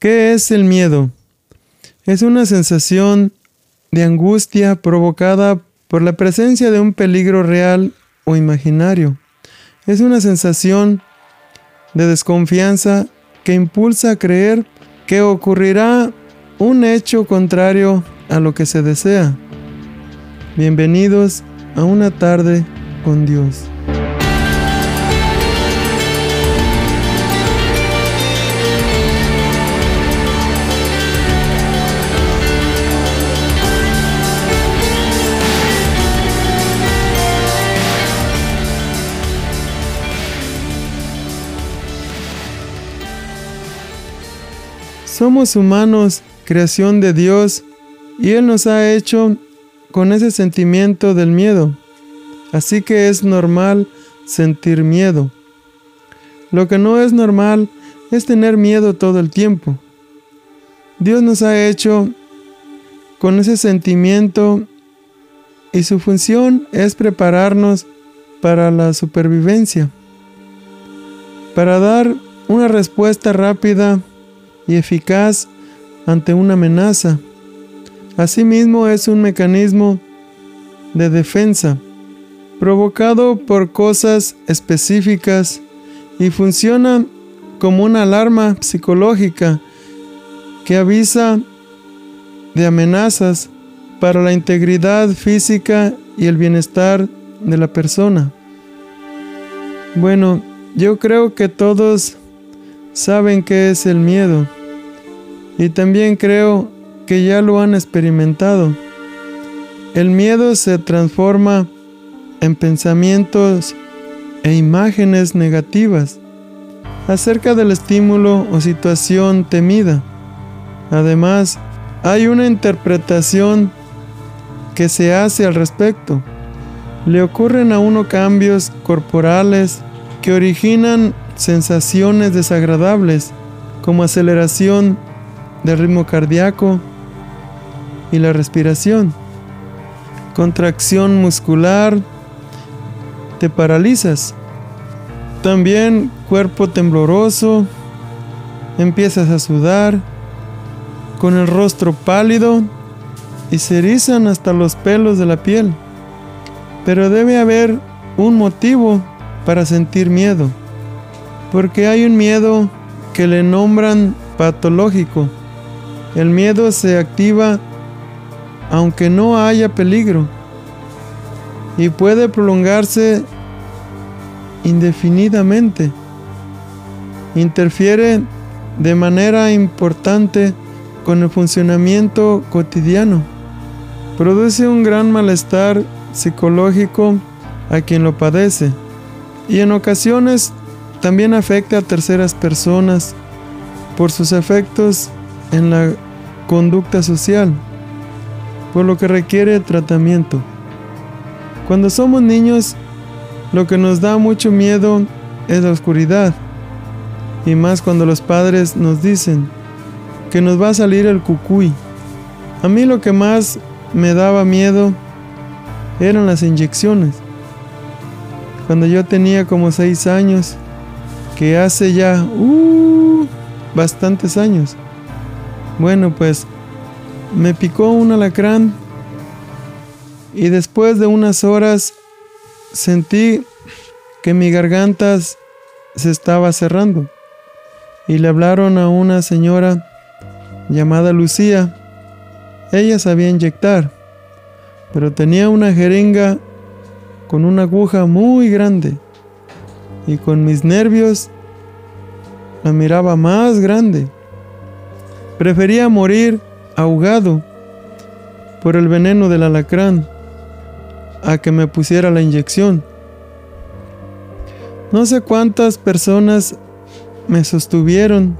¿Qué es el miedo? Es una sensación de angustia provocada por la presencia de un peligro real o imaginario. Es una sensación de desconfianza que impulsa a creer que ocurrirá un hecho contrario a lo que se desea. Bienvenidos a una tarde con Dios. Somos humanos, creación de Dios, y Él nos ha hecho con ese sentimiento del miedo. Así que es normal sentir miedo. Lo que no es normal es tener miedo todo el tiempo. Dios nos ha hecho con ese sentimiento y su función es prepararnos para la supervivencia, para dar una respuesta rápida y eficaz ante una amenaza. Asimismo es un mecanismo de defensa provocado por cosas específicas y funciona como una alarma psicológica que avisa de amenazas para la integridad física y el bienestar de la persona. Bueno, yo creo que todos saben qué es el miedo y también creo que ya lo han experimentado. El miedo se transforma en pensamientos e imágenes negativas acerca del estímulo o situación temida. Además, hay una interpretación que se hace al respecto. Le ocurren a uno cambios corporales que originan sensaciones desagradables como aceleración del ritmo cardíaco y la respiración, contracción muscular, te paralizas. También cuerpo tembloroso, empiezas a sudar, con el rostro pálido y se erizan hasta los pelos de la piel. Pero debe haber un motivo para sentir miedo, porque hay un miedo que le nombran patológico. El miedo se activa aunque no haya peligro y puede prolongarse indefinidamente. Interfiere de manera importante con el funcionamiento cotidiano. Produce un gran malestar psicológico a quien lo padece y en ocasiones también afecta a terceras personas por sus efectos en la conducta social, por lo que requiere tratamiento. Cuando somos niños, lo que nos da mucho miedo es la oscuridad. Y más cuando los padres nos dicen que nos va a salir el cucuy. A mí lo que más me daba miedo eran las inyecciones. Cuando yo tenía como seis años, que hace ya uh, bastantes años. Bueno, pues me picó un alacrán y después de unas horas sentí que mi garganta se estaba cerrando y le hablaron a una señora llamada Lucía. Ella sabía inyectar, pero tenía una jeringa con una aguja muy grande y con mis nervios la miraba más grande. Prefería morir ahogado por el veneno del alacrán a que me pusiera la inyección. No sé cuántas personas me sostuvieron.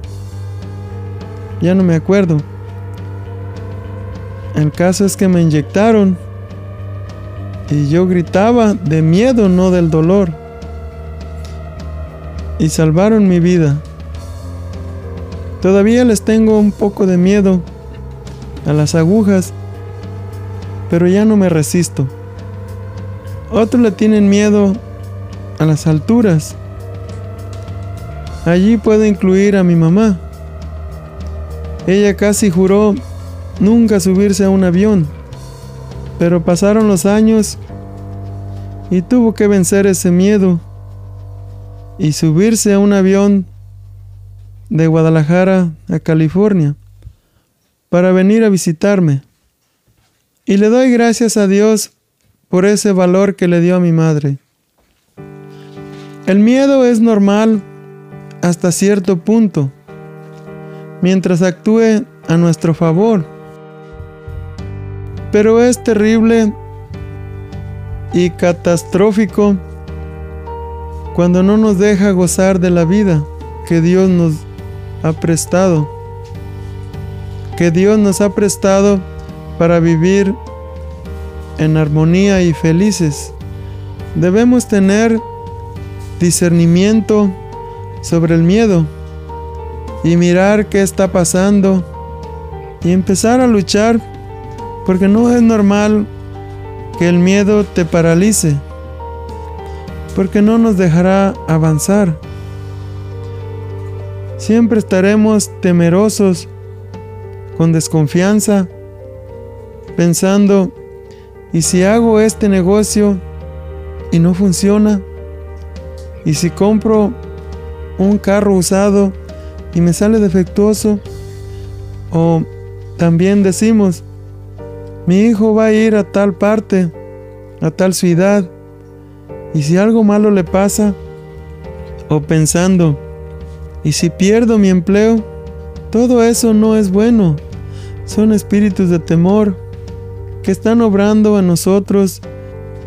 Ya no me acuerdo. El caso es que me inyectaron y yo gritaba de miedo, no del dolor. Y salvaron mi vida. Todavía les tengo un poco de miedo a las agujas, pero ya no me resisto. Otros le tienen miedo a las alturas. Allí puedo incluir a mi mamá. Ella casi juró nunca subirse a un avión, pero pasaron los años y tuvo que vencer ese miedo y subirse a un avión de Guadalajara a California para venir a visitarme. Y le doy gracias a Dios por ese valor que le dio a mi madre. El miedo es normal hasta cierto punto, mientras actúe a nuestro favor. Pero es terrible y catastrófico cuando no nos deja gozar de la vida que Dios nos ha prestado. Que Dios nos ha prestado para vivir en armonía y felices. Debemos tener discernimiento sobre el miedo y mirar qué está pasando y empezar a luchar porque no es normal que el miedo te paralice porque no nos dejará avanzar. Siempre estaremos temerosos, con desconfianza, pensando, ¿y si hago este negocio y no funciona? ¿Y si compro un carro usado y me sale defectuoso? O también decimos, mi hijo va a ir a tal parte, a tal ciudad, y si algo malo le pasa, o pensando, ¿y si pierdo mi empleo? Todo eso no es bueno. Son espíritus de temor que están obrando a nosotros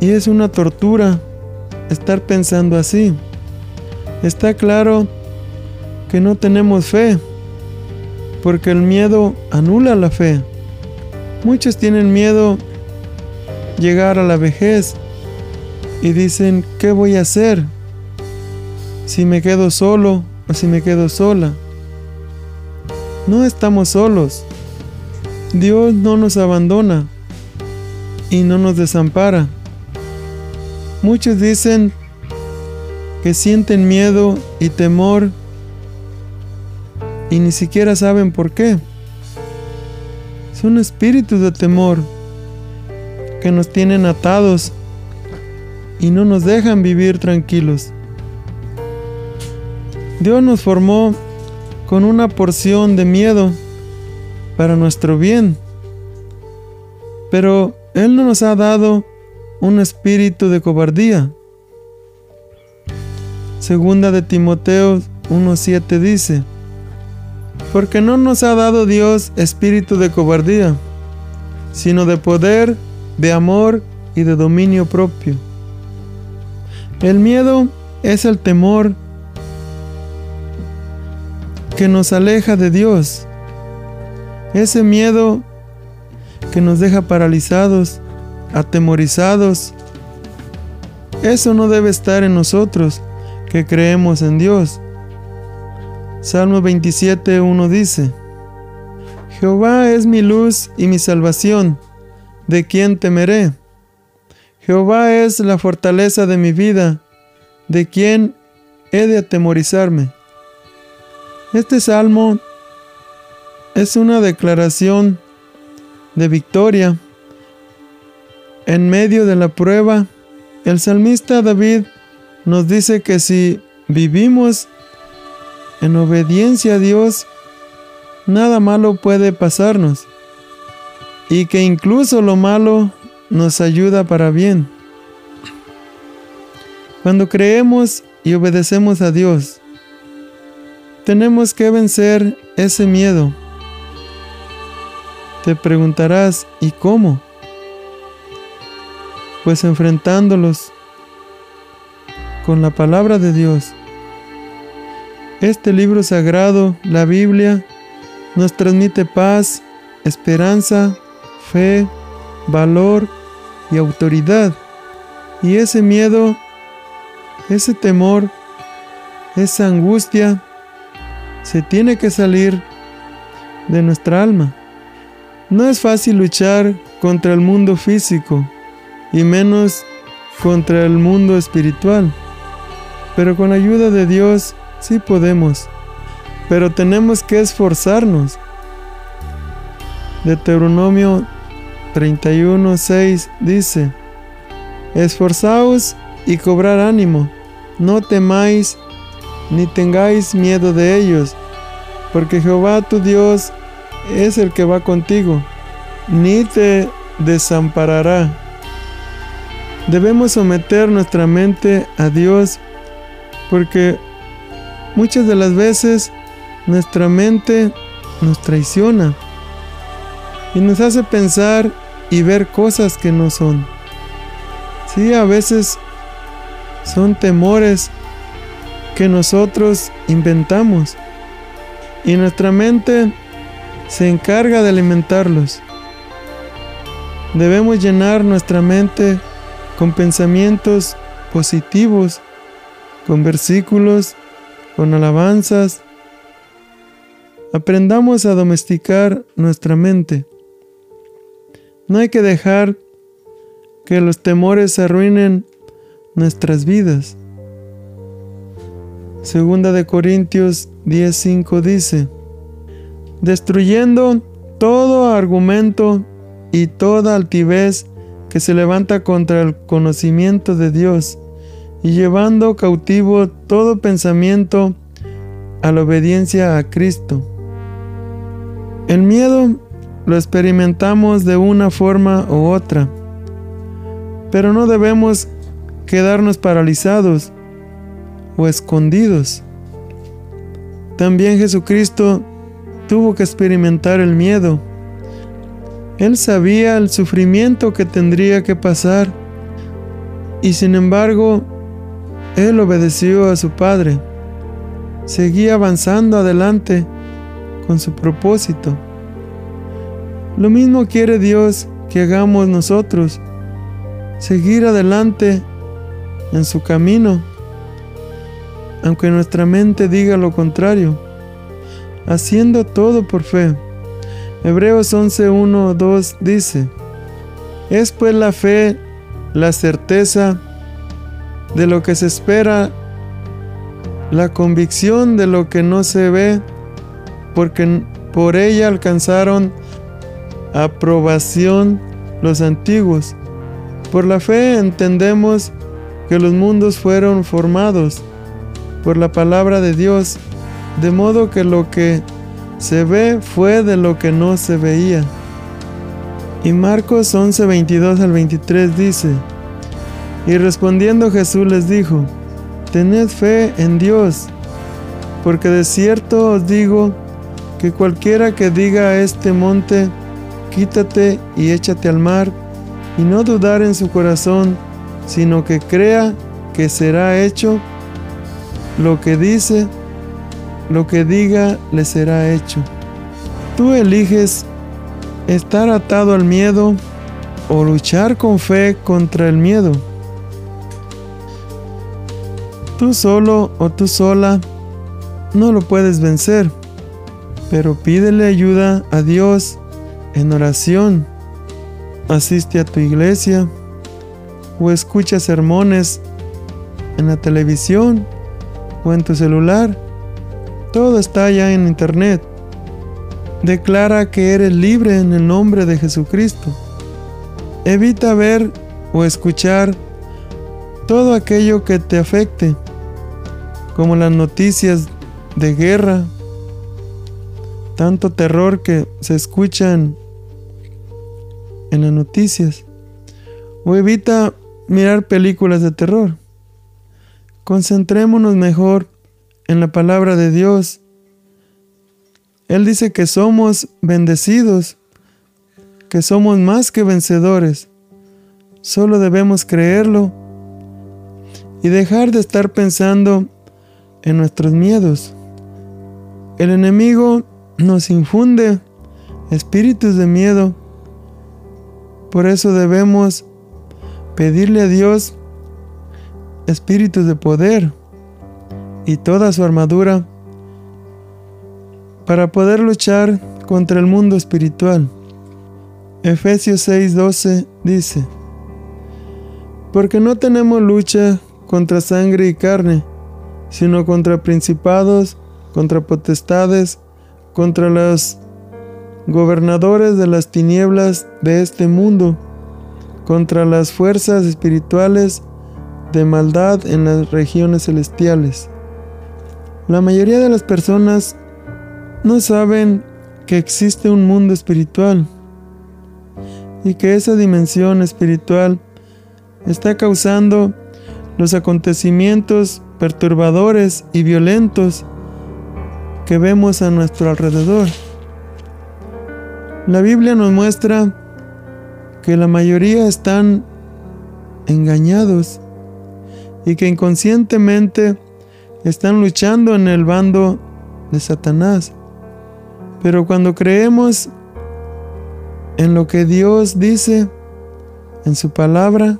y es una tortura estar pensando así. Está claro que no tenemos fe, porque el miedo anula la fe. Muchos tienen miedo llegar a la vejez y dicen, ¿qué voy a hacer? Si me quedo solo o si me quedo sola. No estamos solos. Dios no nos abandona y no nos desampara. Muchos dicen que sienten miedo y temor y ni siquiera saben por qué. Son espíritus de temor que nos tienen atados y no nos dejan vivir tranquilos. Dios nos formó con una porción de miedo para nuestro bien, pero Él no nos ha dado un espíritu de cobardía. Segunda de Timoteo 1.7 dice, porque no nos ha dado Dios espíritu de cobardía, sino de poder, de amor y de dominio propio. El miedo es el temor que nos aleja de Dios. Ese miedo que nos deja paralizados, atemorizados. Eso no debe estar en nosotros que creemos en Dios. Salmo 27, 1 dice, Jehová es mi luz y mi salvación, ¿de quién temeré? Jehová es la fortaleza de mi vida, ¿de quién he de atemorizarme? Este salmo es una declaración de victoria. En medio de la prueba, el salmista David nos dice que si vivimos en obediencia a Dios, nada malo puede pasarnos y que incluso lo malo nos ayuda para bien. Cuando creemos y obedecemos a Dios, tenemos que vencer ese miedo. Te preguntarás, ¿y cómo? Pues enfrentándolos con la palabra de Dios. Este libro sagrado, la Biblia, nos transmite paz, esperanza, fe, valor y autoridad. Y ese miedo, ese temor, esa angustia, se tiene que salir de nuestra alma. No es fácil luchar contra el mundo físico y menos contra el mundo espiritual, pero con ayuda de Dios sí podemos. Pero tenemos que esforzarnos Deuteronomio 31:6 dice, Esforzaos y cobrar ánimo, no temáis ni tengáis miedo de ellos, porque Jehová tu Dios es el que va contigo, ni te desamparará. Debemos someter nuestra mente a Dios porque muchas de las veces nuestra mente nos traiciona y nos hace pensar y ver cosas que no son. Sí, a veces son temores que nosotros inventamos y nuestra mente se encarga de alimentarlos. Debemos llenar nuestra mente con pensamientos positivos, con versículos, con alabanzas. Aprendamos a domesticar nuestra mente. No hay que dejar que los temores arruinen nuestras vidas. Segunda de Corintios 10:5 dice, destruyendo todo argumento y toda altivez que se levanta contra el conocimiento de Dios y llevando cautivo todo pensamiento a la obediencia a Cristo. El miedo lo experimentamos de una forma u otra, pero no debemos quedarnos paralizados o escondidos. También Jesucristo tuvo que experimentar el miedo. Él sabía el sufrimiento que tendría que pasar y sin embargo, Él obedeció a su Padre. Seguía avanzando adelante con su propósito. Lo mismo quiere Dios que hagamos nosotros, seguir adelante en su camino, aunque nuestra mente diga lo contrario, haciendo todo por fe. Hebreos 11, 1, 2 dice, es pues la fe la certeza de lo que se espera, la convicción de lo que no se ve, porque por ella alcanzaron aprobación los antiguos. Por la fe entendemos que los mundos fueron formados por la palabra de Dios, de modo que lo que se ve fue de lo que no se veía. Y Marcos 11, 22 al 23 dice, Y respondiendo Jesús les dijo, Tened fe en Dios, porque de cierto os digo que cualquiera que diga a este monte, quítate y échate al mar, y no dudar en su corazón, sino que crea que será hecho lo que dice, lo que diga le será hecho. Tú eliges estar atado al miedo o luchar con fe contra el miedo. Tú solo o tú sola no lo puedes vencer, pero pídele ayuda a Dios en oración, asiste a tu iglesia o escucha sermones en la televisión o en tu celular. Todo está ya en internet. Declara que eres libre en el nombre de Jesucristo. Evita ver o escuchar todo aquello que te afecte, como las noticias de guerra, tanto terror que se escuchan en las noticias. O evita mirar películas de terror. Concentrémonos mejor en la palabra de Dios. Él dice que somos bendecidos, que somos más que vencedores. Solo debemos creerlo y dejar de estar pensando en nuestros miedos. El enemigo nos infunde espíritus de miedo por eso debemos pedirle a Dios espíritus de poder y toda su armadura para poder luchar contra el mundo espiritual. Efesios 6:12 dice, porque no tenemos lucha contra sangre y carne, sino contra principados, contra potestades, contra las gobernadores de las tinieblas de este mundo, contra las fuerzas espirituales de maldad en las regiones celestiales. La mayoría de las personas no saben que existe un mundo espiritual y que esa dimensión espiritual está causando los acontecimientos perturbadores y violentos que vemos a nuestro alrededor. La Biblia nos muestra que la mayoría están engañados y que inconscientemente están luchando en el bando de Satanás. Pero cuando creemos en lo que Dios dice en su palabra,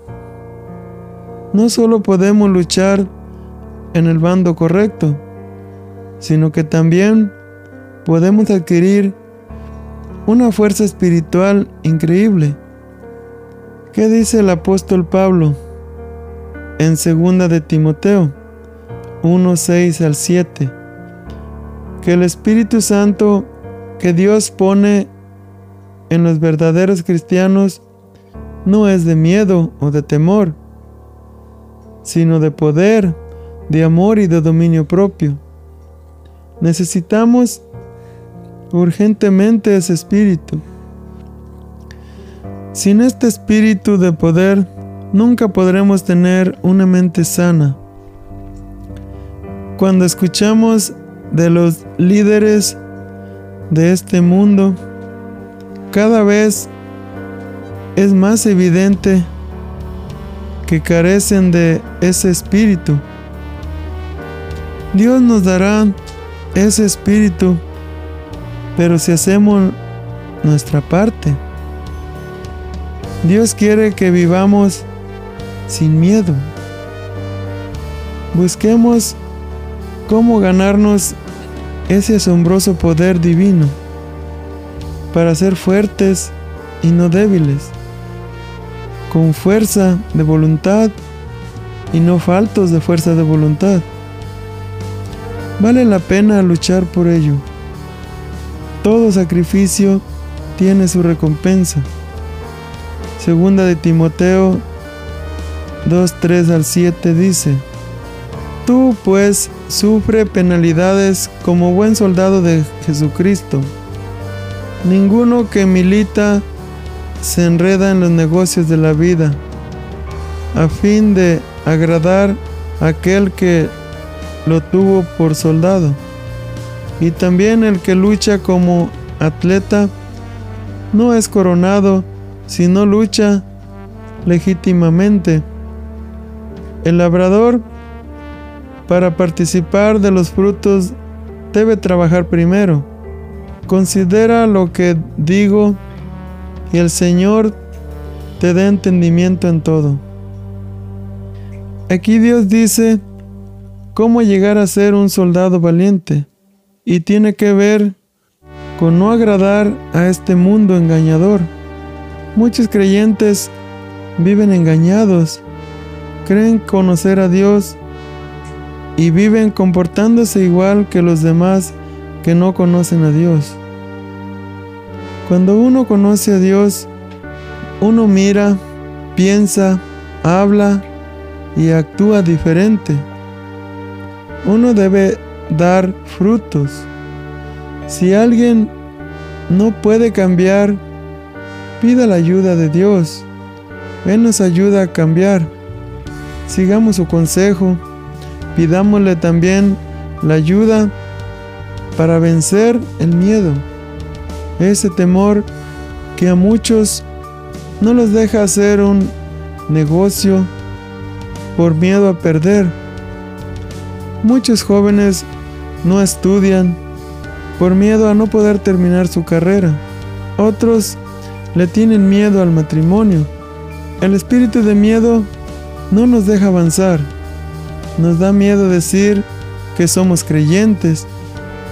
no solo podemos luchar en el bando correcto, sino que también podemos adquirir una fuerza espiritual increíble. ¿Qué dice el apóstol Pablo en segunda de Timoteo 1, 6 al 7? Que el Espíritu Santo que Dios pone en los verdaderos cristianos no es de miedo o de temor, sino de poder, de amor y de dominio propio. Necesitamos urgentemente ese espíritu. Sin este espíritu de poder, nunca podremos tener una mente sana. Cuando escuchamos de los líderes de este mundo, cada vez es más evidente que carecen de ese espíritu. Dios nos dará ese espíritu, pero si hacemos nuestra parte, Dios quiere que vivamos sin miedo. Busquemos cómo ganarnos ese asombroso poder divino para ser fuertes y no débiles, con fuerza de voluntad y no faltos de fuerza de voluntad. Vale la pena luchar por ello. Todo sacrificio tiene su recompensa. Segunda de Timoteo 2, 3 al 7 dice, Tú pues sufre penalidades como buen soldado de Jesucristo. Ninguno que milita se enreda en los negocios de la vida, a fin de agradar a aquel que lo tuvo por soldado. Y también el que lucha como atleta no es coronado si no lucha legítimamente. El labrador, para participar de los frutos, debe trabajar primero. Considera lo que digo y el Señor te dé entendimiento en todo. Aquí Dios dice cómo llegar a ser un soldado valiente y tiene que ver con no agradar a este mundo engañador. Muchos creyentes viven engañados, creen conocer a Dios y viven comportándose igual que los demás que no conocen a Dios. Cuando uno conoce a Dios, uno mira, piensa, habla y actúa diferente. Uno debe dar frutos. Si alguien no puede cambiar, pida la ayuda de Dios. Él nos ayuda a cambiar. Sigamos su consejo. Pidámosle también la ayuda para vencer el miedo. Ese temor que a muchos no los deja hacer un negocio por miedo a perder Muchos jóvenes no estudian por miedo a no poder terminar su carrera. Otros le tienen miedo al matrimonio. El espíritu de miedo no nos deja avanzar. Nos da miedo decir que somos creyentes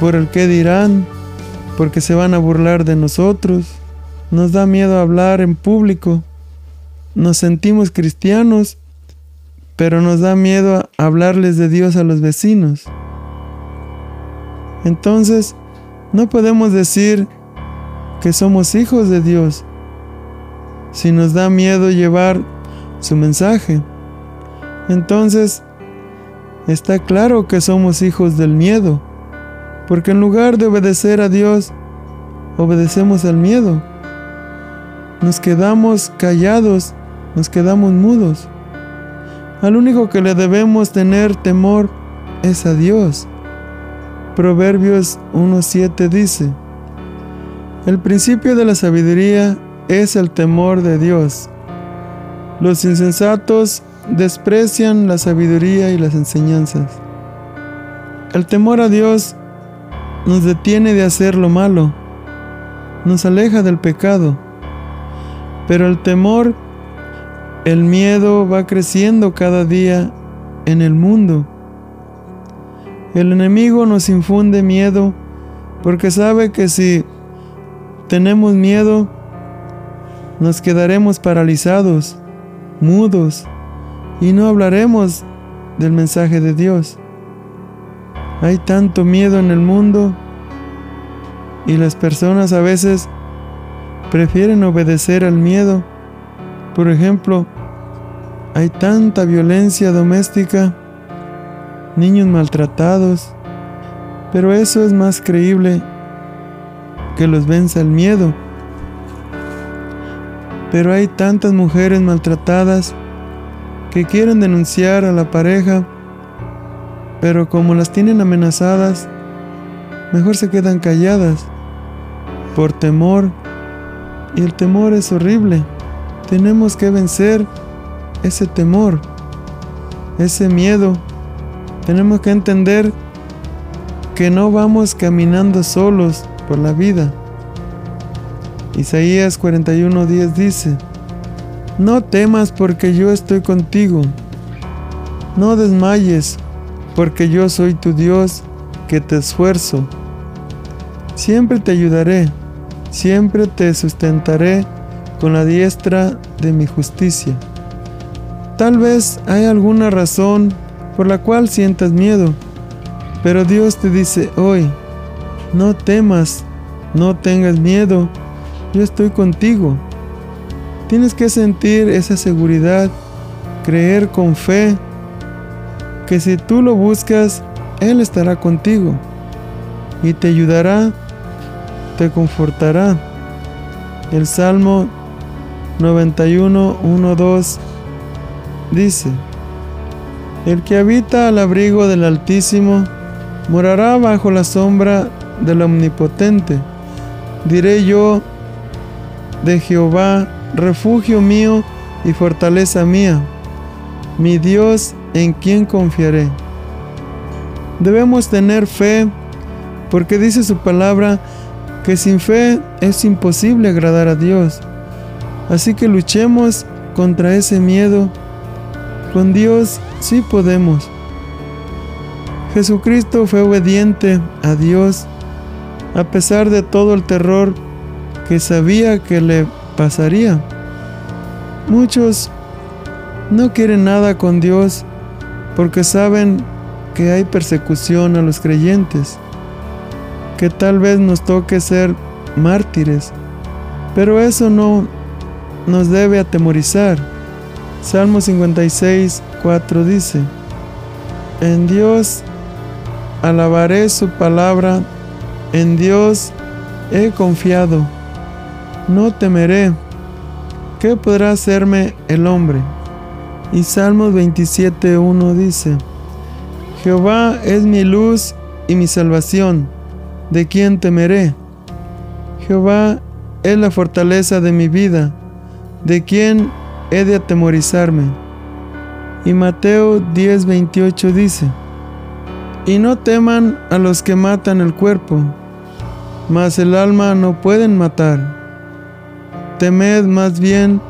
por el que dirán, porque se van a burlar de nosotros. Nos da miedo hablar en público. Nos sentimos cristianos pero nos da miedo hablarles de Dios a los vecinos. Entonces, no podemos decir que somos hijos de Dios. Si nos da miedo llevar su mensaje, entonces está claro que somos hijos del miedo, porque en lugar de obedecer a Dios, obedecemos al miedo. Nos quedamos callados, nos quedamos mudos. Al único que le debemos tener temor es a Dios. Proverbios 1.7 dice, El principio de la sabiduría es el temor de Dios. Los insensatos desprecian la sabiduría y las enseñanzas. El temor a Dios nos detiene de hacer lo malo, nos aleja del pecado, pero el temor, el miedo va creciendo cada día en el mundo. El enemigo nos infunde miedo porque sabe que si tenemos miedo, nos quedaremos paralizados, mudos, y no hablaremos del mensaje de Dios. Hay tanto miedo en el mundo y las personas a veces prefieren obedecer al miedo. Por ejemplo, hay tanta violencia doméstica, niños maltratados, pero eso es más creíble que los venza el miedo. Pero hay tantas mujeres maltratadas que quieren denunciar a la pareja, pero como las tienen amenazadas, mejor se quedan calladas por temor. Y el temor es horrible. Tenemos que vencer ese temor, ese miedo. Tenemos que entender que no vamos caminando solos por la vida. Isaías 41:10 dice, no temas porque yo estoy contigo. No desmayes porque yo soy tu Dios que te esfuerzo. Siempre te ayudaré, siempre te sustentaré con la diestra de mi justicia. Tal vez hay alguna razón por la cual sientas miedo, pero Dios te dice hoy, no temas, no tengas miedo, yo estoy contigo. Tienes que sentir esa seguridad, creer con fe que si tú lo buscas, Él estará contigo y te ayudará, te confortará. El Salmo 91, 1, 2 dice, El que habita al abrigo del Altísimo morará bajo la sombra del Omnipotente. Diré yo de Jehová, refugio mío y fortaleza mía, mi Dios en quien confiaré. Debemos tener fe porque dice su palabra que sin fe es imposible agradar a Dios. Así que luchemos contra ese miedo. Con Dios sí podemos. Jesucristo fue obediente a Dios a pesar de todo el terror que sabía que le pasaría. Muchos no quieren nada con Dios porque saben que hay persecución a los creyentes, que tal vez nos toque ser mártires, pero eso no nos debe atemorizar. Salmo 56, 4 dice, En Dios alabaré su palabra, en Dios he confiado no temeré. ¿Qué podrá hacerme el hombre? Y Salmos 27.1 dice, Jehová es mi luz y mi salvación, ¿de quién temeré? Jehová es la fortaleza de mi vida, ¿de quién he de atemorizarme? Y Mateo 10:28 dice, Y no teman a los que matan el cuerpo, mas el alma no pueden matar temed más bien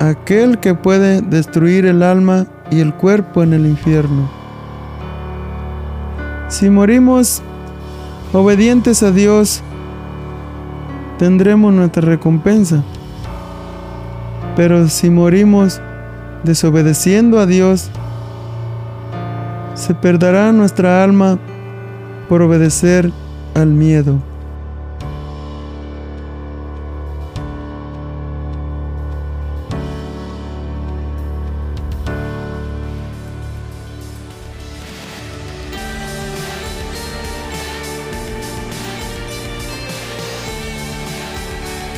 aquel que puede destruir el alma y el cuerpo en el infierno. Si morimos obedientes a Dios, tendremos nuestra recompensa. Pero si morimos desobedeciendo a Dios, se perderá nuestra alma por obedecer al miedo.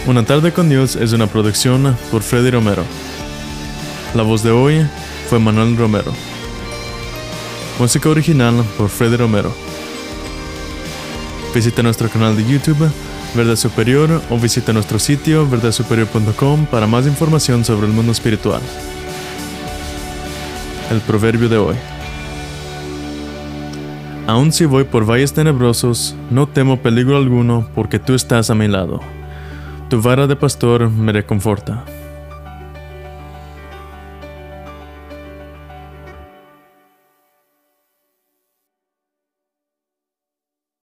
Una tarde con Dios es una producción por Freddy Romero. La voz de hoy fue Manuel Romero. Música original por Freddy Romero. Visita nuestro canal de YouTube Verdad Superior o visita nuestro sitio verdadsuperior.com para más información sobre el mundo espiritual. El proverbio de hoy. Aun si voy por valles tenebrosos, no temo peligro alguno porque tú estás a mi lado. Tu vara de pastor me reconforta.